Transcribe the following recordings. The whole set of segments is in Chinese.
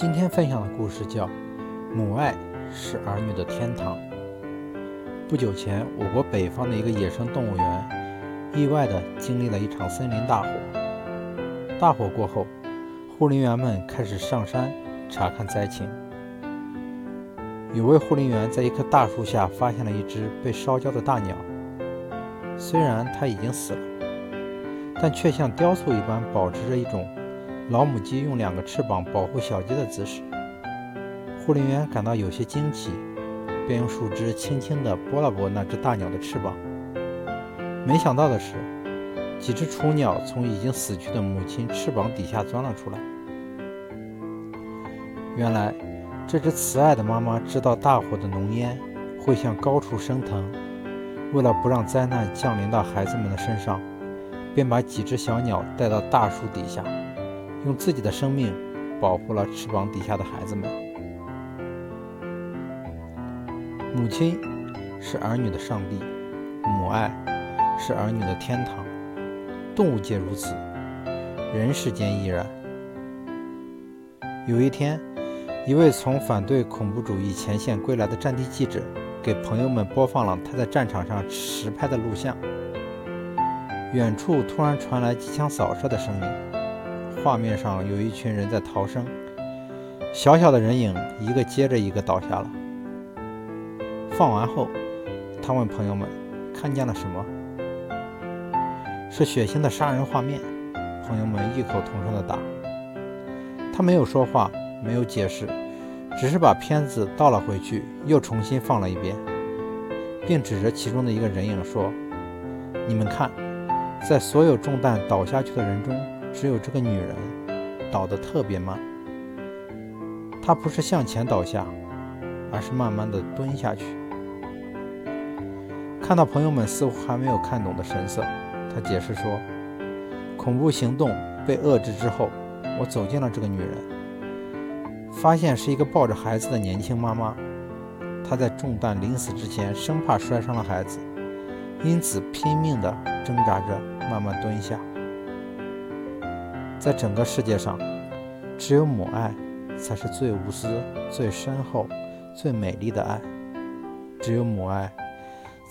今天分享的故事叫《母爱是儿女的天堂》。不久前，我国北方的一个野生动物园意外地经历了一场森林大火。大火过后，护林员们开始上山查看灾情。有位护林员在一棵大树下发现了一只被烧焦的大鸟，虽然它已经死了，但却像雕塑一般保持着一种。老母鸡用两个翅膀保护小鸡的姿势，护林员感到有些惊奇，便用树枝轻轻地拨了拨那只大鸟的翅膀。没想到的是，几只雏鸟从已经死去的母亲翅膀底下钻了出来。原来，这只慈爱的妈妈知道大火的浓烟会向高处升腾，为了不让灾难降临到孩子们的身上，便把几只小鸟带到大树底下。用自己的生命保护了翅膀底下的孩子们。母亲是儿女的上帝，母爱是儿女的天堂。动物界如此，人世间亦然。有一天，一位从反对恐怖主义前线归来的战地记者，给朋友们播放了他在战场上实拍的录像。远处突然传来机枪扫射的声音。画面上有一群人在逃生，小小的人影一个接着一个倒下了。放完后，他问朋友们：“看见了什么？”是血腥的杀人画面。朋友们异口同声地答。他没有说话，没有解释，只是把片子倒了回去，又重新放了一遍，并指着其中的一个人影说：“你们看，在所有中弹倒下去的人中。”只有这个女人倒得特别慢，她不是向前倒下，而是慢慢的蹲下去。看到朋友们似乎还没有看懂的神色，他解释说：“恐怖行动被遏制之后，我走进了这个女人，发现是一个抱着孩子的年轻妈妈。她在中弹临死之前，生怕摔伤了孩子，因此拼命地挣扎着，慢慢蹲下。”在整个世界上，只有母爱才是最无私、最深厚、最美丽的爱。只有母爱，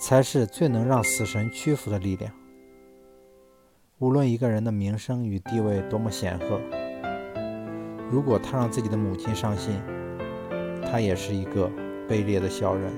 才是最能让死神屈服的力量。无论一个人的名声与地位多么显赫，如果他让自己的母亲伤心，他也是一个卑劣的小人。